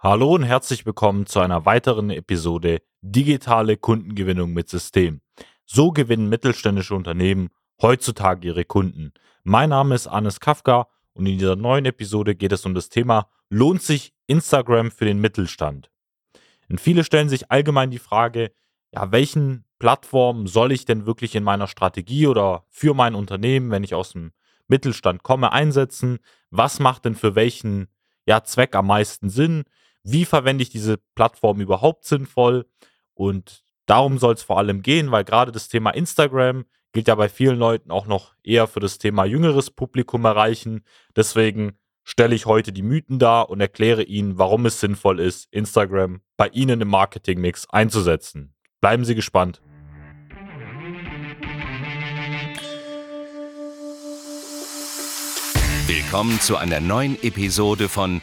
Hallo und herzlich willkommen zu einer weiteren Episode Digitale Kundengewinnung mit System. So gewinnen mittelständische Unternehmen heutzutage ihre Kunden. Mein Name ist Anis Kafka und in dieser neuen Episode geht es um das Thema Lohnt sich Instagram für den Mittelstand? Und viele stellen sich allgemein die Frage, ja, welchen Plattformen soll ich denn wirklich in meiner Strategie oder für mein Unternehmen, wenn ich aus dem Mittelstand komme, einsetzen? Was macht denn für welchen ja, Zweck am meisten Sinn? Wie verwende ich diese Plattform überhaupt sinnvoll? Und darum soll es vor allem gehen, weil gerade das Thema Instagram gilt ja bei vielen Leuten auch noch eher für das Thema jüngeres Publikum erreichen. Deswegen stelle ich heute die Mythen dar und erkläre Ihnen, warum es sinnvoll ist, Instagram bei Ihnen im Marketingmix einzusetzen. Bleiben Sie gespannt. Willkommen zu einer neuen Episode von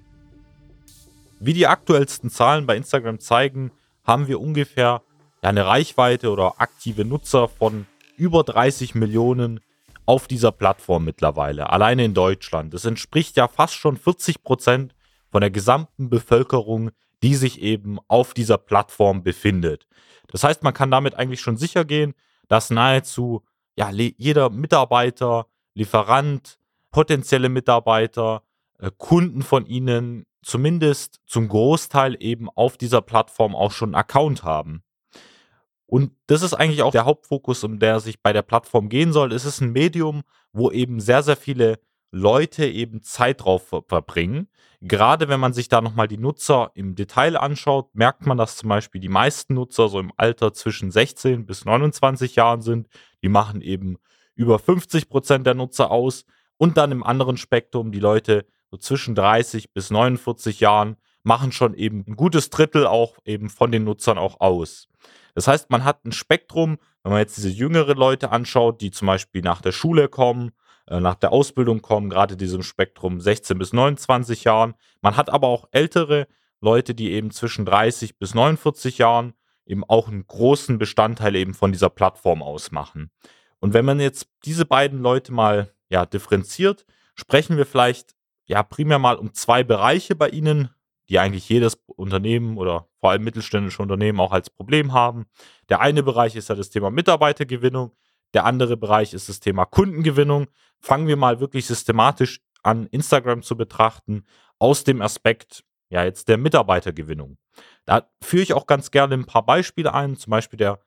Wie die aktuellsten Zahlen bei Instagram zeigen, haben wir ungefähr eine Reichweite oder aktive Nutzer von über 30 Millionen auf dieser Plattform mittlerweile, alleine in Deutschland. Das entspricht ja fast schon 40 Prozent von der gesamten Bevölkerung, die sich eben auf dieser Plattform befindet. Das heißt, man kann damit eigentlich schon sicher gehen, dass nahezu ja, jeder Mitarbeiter, Lieferant, potenzielle Mitarbeiter, äh, Kunden von ihnen zumindest zum Großteil eben auf dieser Plattform auch schon einen Account haben. Und das ist eigentlich auch der Hauptfokus, um der sich bei der Plattform gehen soll. Es ist ein Medium, wo eben sehr, sehr viele Leute eben Zeit drauf verbringen. Gerade wenn man sich da nochmal die Nutzer im Detail anschaut, merkt man, dass zum Beispiel die meisten Nutzer so im Alter zwischen 16 bis 29 Jahren sind. Die machen eben über 50 Prozent der Nutzer aus. Und dann im anderen Spektrum die Leute so zwischen 30 bis 49 Jahren, machen schon eben ein gutes Drittel auch eben von den Nutzern auch aus. Das heißt, man hat ein Spektrum, wenn man jetzt diese jüngere Leute anschaut, die zum Beispiel nach der Schule kommen, äh, nach der Ausbildung kommen, gerade diesem Spektrum 16 bis 29 Jahren. Man hat aber auch ältere Leute, die eben zwischen 30 bis 49 Jahren eben auch einen großen Bestandteil eben von dieser Plattform ausmachen. Und wenn man jetzt diese beiden Leute mal ja, differenziert, sprechen wir vielleicht ja primär mal um zwei Bereiche bei Ihnen, die eigentlich jedes Unternehmen oder vor allem mittelständische Unternehmen auch als Problem haben. Der eine Bereich ist ja das Thema Mitarbeitergewinnung, der andere Bereich ist das Thema Kundengewinnung. Fangen wir mal wirklich systematisch an, Instagram zu betrachten, aus dem Aspekt, ja, jetzt der Mitarbeitergewinnung. Da führe ich auch ganz gerne ein paar Beispiele ein, zum Beispiel der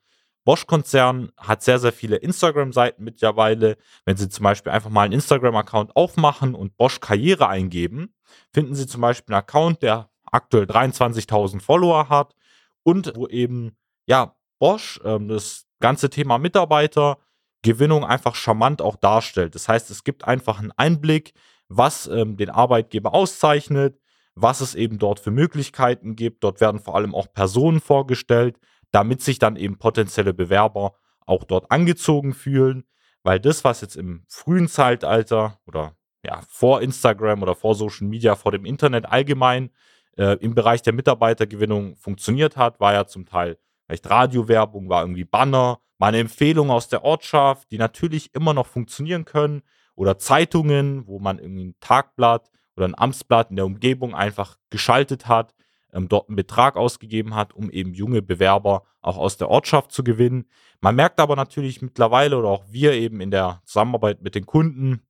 Bosch-Konzern hat sehr, sehr viele Instagram-Seiten mittlerweile. Wenn Sie zum Beispiel einfach mal einen Instagram-Account aufmachen und Bosch Karriere eingeben, finden Sie zum Beispiel einen Account, der aktuell 23.000 Follower hat und wo eben, ja, Bosch ähm, das ganze Thema Mitarbeitergewinnung einfach charmant auch darstellt. Das heißt, es gibt einfach einen Einblick, was ähm, den Arbeitgeber auszeichnet, was es eben dort für Möglichkeiten gibt. Dort werden vor allem auch Personen vorgestellt, damit sich dann eben potenzielle Bewerber auch dort angezogen fühlen, weil das, was jetzt im frühen Zeitalter oder ja, vor Instagram oder vor Social Media, vor dem Internet allgemein äh, im Bereich der Mitarbeitergewinnung funktioniert hat, war ja zum Teil vielleicht Radiowerbung, war irgendwie Banner, war eine Empfehlung aus der Ortschaft, die natürlich immer noch funktionieren können. Oder Zeitungen, wo man irgendwie ein Tagblatt oder ein Amtsblatt in der Umgebung einfach geschaltet hat ähm, dort einen Betrag ausgegeben hat, um eben junge Bewerber auch aus der Ortschaft zu gewinnen. Man merkt aber natürlich mittlerweile oder auch wir eben in der Zusammenarbeit mit den Kunden,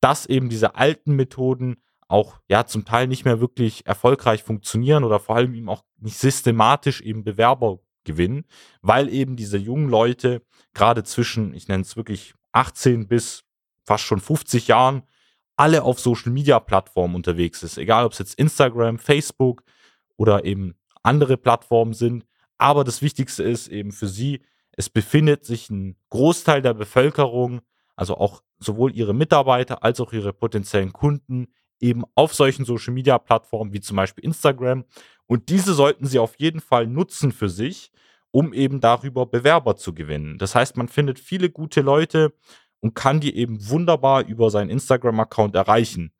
dass eben diese alten Methoden auch ja zum Teil nicht mehr wirklich erfolgreich funktionieren oder vor allem eben auch nicht systematisch eben Bewerber gewinnen, weil eben diese jungen Leute gerade zwischen, ich nenne es wirklich 18 bis fast schon 50 Jahren, alle auf Social Media Plattformen unterwegs ist. Egal, ob es jetzt Instagram, Facebook oder eben andere Plattformen sind. Aber das Wichtigste ist eben für sie, es befindet sich ein Großteil der Bevölkerung, also auch sowohl ihre Mitarbeiter als auch ihre potenziellen Kunden, eben auf solchen Social Media Plattformen wie zum Beispiel Instagram. Und diese sollten sie auf jeden Fall nutzen für sich, um eben darüber Bewerber zu gewinnen. Das heißt, man findet viele gute Leute und kann die eben wunderbar über seinen Instagram-Account erreichen.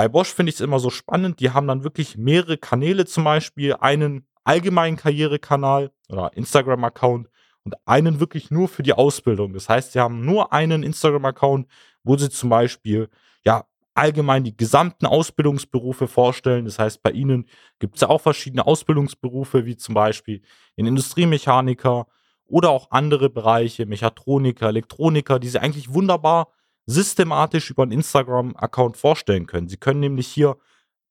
Bei Bosch finde ich es immer so spannend, die haben dann wirklich mehrere Kanäle zum Beispiel, einen allgemeinen Karrierekanal oder Instagram-Account und einen wirklich nur für die Ausbildung. Das heißt, sie haben nur einen Instagram-Account, wo sie zum Beispiel ja allgemein die gesamten Ausbildungsberufe vorstellen. Das heißt, bei ihnen gibt es auch verschiedene Ausbildungsberufe, wie zum Beispiel den Industriemechaniker oder auch andere Bereiche, Mechatroniker, Elektroniker, die sie eigentlich wunderbar systematisch über einen Instagram-Account vorstellen können. Sie können nämlich hier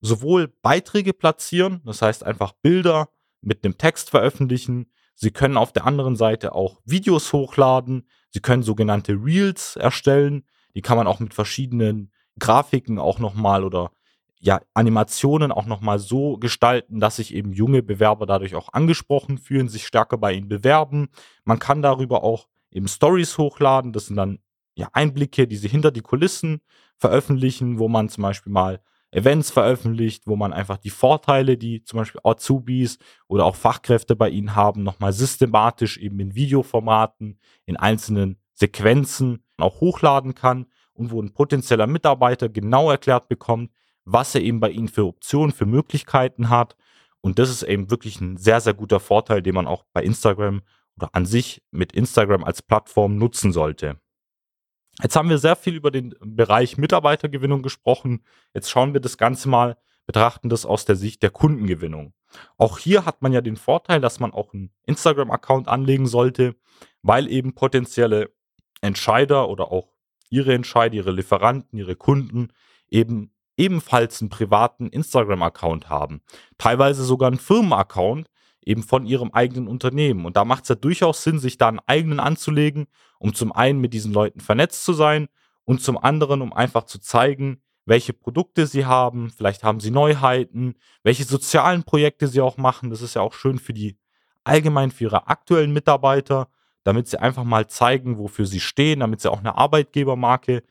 sowohl Beiträge platzieren, das heißt einfach Bilder mit einem Text veröffentlichen. Sie können auf der anderen Seite auch Videos hochladen. Sie können sogenannte Reels erstellen. Die kann man auch mit verschiedenen Grafiken auch nochmal oder ja, Animationen auch nochmal so gestalten, dass sich eben junge Bewerber dadurch auch angesprochen fühlen, sich stärker bei ihnen bewerben. Man kann darüber auch eben Stories hochladen. Das sind dann ja Einblicke, die sie hinter die Kulissen veröffentlichen, wo man zum Beispiel mal Events veröffentlicht, wo man einfach die Vorteile, die zum Beispiel Azubis oder auch Fachkräfte bei ihnen haben, nochmal systematisch eben in Videoformaten, in einzelnen Sequenzen auch hochladen kann und wo ein potenzieller Mitarbeiter genau erklärt bekommt, was er eben bei ihnen für Optionen, für Möglichkeiten hat. Und das ist eben wirklich ein sehr, sehr guter Vorteil, den man auch bei Instagram oder an sich mit Instagram als Plattform nutzen sollte. Jetzt haben wir sehr viel über den Bereich Mitarbeitergewinnung gesprochen. Jetzt schauen wir das Ganze mal, betrachten das aus der Sicht der Kundengewinnung. Auch hier hat man ja den Vorteil, dass man auch einen Instagram-Account anlegen sollte, weil eben potenzielle Entscheider oder auch ihre Entscheider, ihre Lieferanten, ihre Kunden eben ebenfalls einen privaten Instagram-Account haben. Teilweise sogar einen Firmenaccount, eben von ihrem eigenen Unternehmen. Und da macht es ja durchaus Sinn, sich da einen eigenen anzulegen, um zum einen mit diesen Leuten vernetzt zu sein und zum anderen, um einfach zu zeigen, welche Produkte sie haben, vielleicht haben sie Neuheiten, welche sozialen Projekte sie auch machen. Das ist ja auch schön für die allgemein für ihre aktuellen Mitarbeiter, damit sie einfach mal zeigen, wofür sie stehen, damit sie auch eine Arbeitgebermarke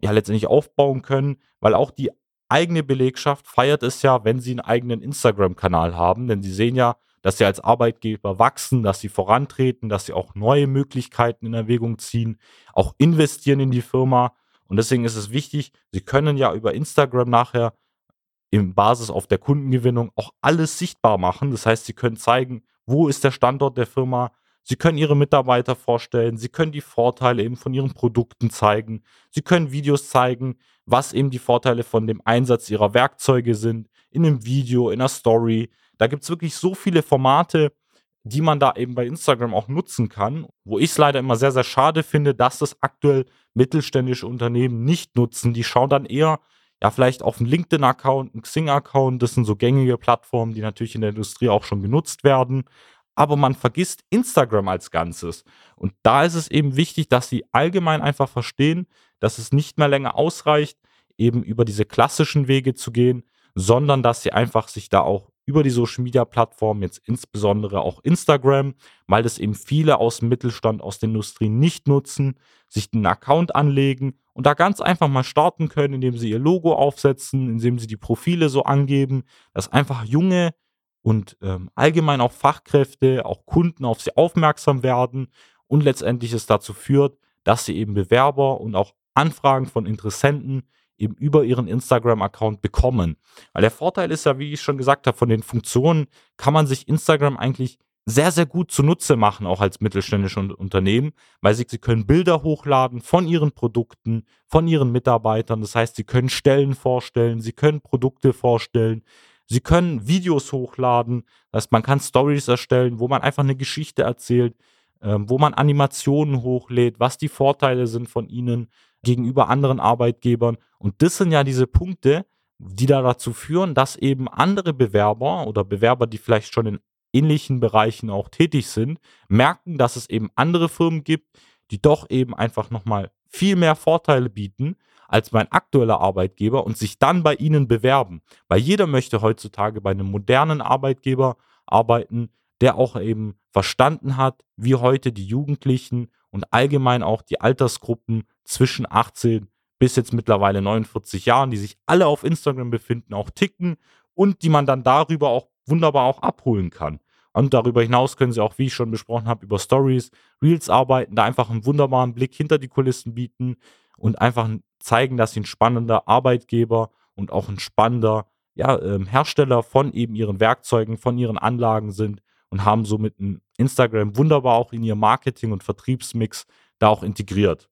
ja letztendlich aufbauen können, weil auch die eigene Belegschaft feiert es ja, wenn sie einen eigenen Instagram-Kanal haben, denn sie sehen ja, dass sie als Arbeitgeber wachsen, dass sie vorantreten, dass sie auch neue Möglichkeiten in Erwägung ziehen, auch investieren in die Firma. Und deswegen ist es wichtig, sie können ja über Instagram nachher im Basis auf der Kundengewinnung auch alles sichtbar machen. Das heißt, sie können zeigen, wo ist der Standort der Firma, Sie können Ihre Mitarbeiter vorstellen, Sie können die Vorteile eben von Ihren Produkten zeigen, Sie können Videos zeigen, was eben die Vorteile von dem Einsatz Ihrer Werkzeuge sind, in einem Video, in einer Story. Da gibt es wirklich so viele Formate, die man da eben bei Instagram auch nutzen kann, wo ich es leider immer sehr, sehr schade finde, dass das aktuell mittelständische Unternehmen nicht nutzen. Die schauen dann eher, ja, vielleicht auf einen LinkedIn-Account, einen Xing-Account, das sind so gängige Plattformen, die natürlich in der Industrie auch schon genutzt werden aber man vergisst Instagram als Ganzes. Und da ist es eben wichtig, dass sie allgemein einfach verstehen, dass es nicht mehr länger ausreicht, eben über diese klassischen Wege zu gehen, sondern dass sie einfach sich da auch über die Social Media Plattformen, jetzt insbesondere auch Instagram, weil das eben viele aus dem Mittelstand, aus der Industrie nicht nutzen, sich einen Account anlegen und da ganz einfach mal starten können, indem sie ihr Logo aufsetzen, indem sie die Profile so angeben, dass einfach junge und ähm, allgemein auch Fachkräfte, auch Kunden auf sie aufmerksam werden und letztendlich es dazu führt, dass sie eben Bewerber und auch Anfragen von Interessenten eben über ihren Instagram-Account bekommen. Weil der Vorteil ist ja, wie ich schon gesagt habe, von den Funktionen kann man sich Instagram eigentlich sehr, sehr gut zunutze machen, auch als mittelständische Unternehmen, weil sie, sie können Bilder hochladen von ihren Produkten, von ihren Mitarbeitern. Das heißt, sie können Stellen vorstellen, sie können Produkte vorstellen, Sie können Videos hochladen, das heißt, man kann Stories erstellen, wo man einfach eine Geschichte erzählt, ähm, wo man Animationen hochlädt, was die Vorteile sind von ihnen gegenüber anderen Arbeitgebern. Und das sind ja diese Punkte, die da dazu führen, dass eben andere Bewerber oder Bewerber, die vielleicht schon in ähnlichen Bereichen auch tätig sind, merken, dass es eben andere Firmen gibt, die doch eben einfach nochmal viel mehr Vorteile bieten als mein aktueller Arbeitgeber und sich dann bei ihnen bewerben. Weil jeder möchte heutzutage bei einem modernen Arbeitgeber arbeiten, der auch eben verstanden hat, wie heute die Jugendlichen und allgemein auch die Altersgruppen zwischen 18 bis jetzt mittlerweile 49 Jahren, die sich alle auf Instagram befinden, auch ticken und die man dann darüber auch wunderbar auch abholen kann. Und darüber hinaus können sie auch, wie ich schon besprochen habe, über Stories, Reels arbeiten, da einfach einen wunderbaren Blick hinter die Kulissen bieten und einfach zeigen, dass sie ein spannender Arbeitgeber und auch ein spannender ja, ähm, Hersteller von eben ihren Werkzeugen, von ihren Anlagen sind und haben somit Instagram wunderbar auch in ihr Marketing- und Vertriebsmix da auch integriert.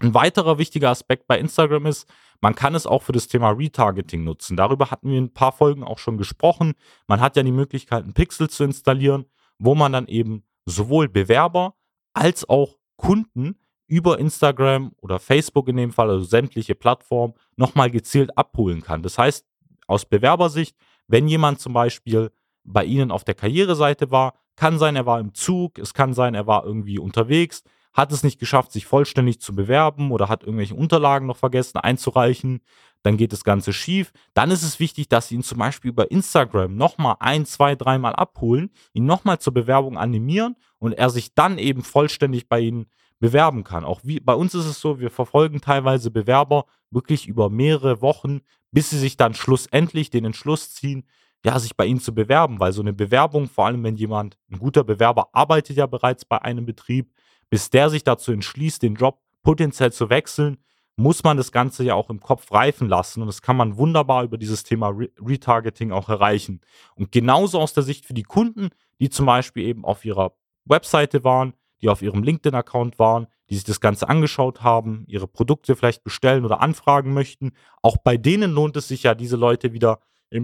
Ein weiterer wichtiger Aspekt bei Instagram ist, man kann es auch für das Thema Retargeting nutzen. Darüber hatten wir in ein paar Folgen auch schon gesprochen. Man hat ja die Möglichkeit, einen Pixel zu installieren, wo man dann eben sowohl Bewerber als auch Kunden über Instagram oder Facebook in dem Fall, also sämtliche Plattformen, nochmal gezielt abholen kann. Das heißt, aus Bewerbersicht, wenn jemand zum Beispiel bei Ihnen auf der Karriereseite war, kann sein, er war im Zug, es kann sein, er war irgendwie unterwegs, hat es nicht geschafft, sich vollständig zu bewerben oder hat irgendwelche Unterlagen noch vergessen einzureichen, dann geht das Ganze schief. Dann ist es wichtig, dass Sie ihn zum Beispiel über Instagram nochmal ein, zwei, dreimal abholen, ihn nochmal zur Bewerbung animieren und er sich dann eben vollständig bei Ihnen bewerben kann. Auch wie, bei uns ist es so, wir verfolgen teilweise Bewerber wirklich über mehrere Wochen, bis sie sich dann schlussendlich den Entschluss ziehen, ja, sich bei ihnen zu bewerben, weil so eine Bewerbung, vor allem wenn jemand, ein guter Bewerber arbeitet ja bereits bei einem Betrieb, bis der sich dazu entschließt, den Job potenziell zu wechseln, muss man das Ganze ja auch im Kopf reifen lassen. Und das kann man wunderbar über dieses Thema Re Retargeting auch erreichen. Und genauso aus der Sicht für die Kunden, die zum Beispiel eben auf ihrer Webseite waren, die auf ihrem LinkedIn-Account waren, die sich das Ganze angeschaut haben, ihre Produkte vielleicht bestellen oder anfragen möchten. Auch bei denen lohnt es sich ja, diese Leute wieder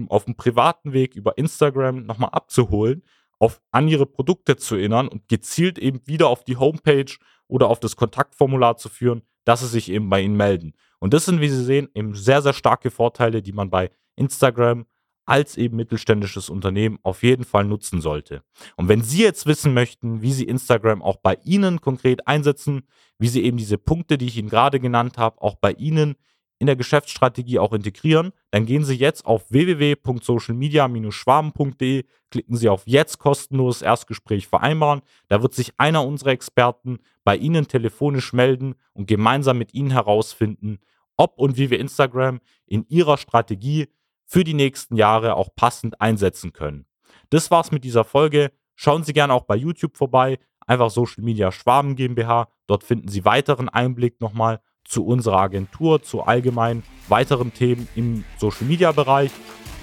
auf dem privaten Weg über Instagram nochmal abzuholen auf, an ihre Produkte zu erinnern und gezielt eben wieder auf die Homepage oder auf das Kontaktformular zu führen, dass sie sich eben bei Ihnen melden. Und das sind, wie Sie sehen, eben sehr, sehr starke Vorteile, die man bei Instagram als eben mittelständisches Unternehmen auf jeden Fall nutzen sollte. Und wenn Sie jetzt wissen möchten, wie Sie Instagram auch bei Ihnen konkret einsetzen, wie Sie eben diese Punkte, die ich Ihnen gerade genannt habe, auch bei Ihnen in der Geschäftsstrategie auch integrieren, dann gehen Sie jetzt auf www.socialmedia-schwaben.de, klicken Sie auf jetzt kostenloses Erstgespräch vereinbaren. Da wird sich einer unserer Experten bei Ihnen telefonisch melden und gemeinsam mit Ihnen herausfinden, ob und wie wir Instagram in Ihrer Strategie für die nächsten Jahre auch passend einsetzen können. Das war's mit dieser Folge. Schauen Sie gerne auch bei YouTube vorbei. Einfach Social Media Schwaben GmbH. Dort finden Sie weiteren Einblick nochmal zu unserer Agentur, zu allgemein weiteren Themen im Social Media Bereich.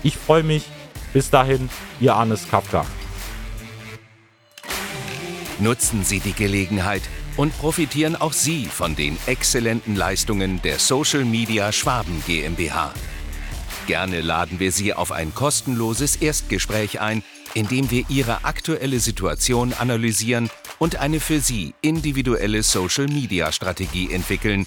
Ich freue mich. Bis dahin, Ihr Arnes Kafka. Nutzen Sie die Gelegenheit und profitieren auch Sie von den exzellenten Leistungen der Social Media Schwaben GmbH. Gerne laden wir Sie auf ein kostenloses Erstgespräch ein, in dem wir Ihre aktuelle Situation analysieren und eine für Sie individuelle Social Media Strategie entwickeln,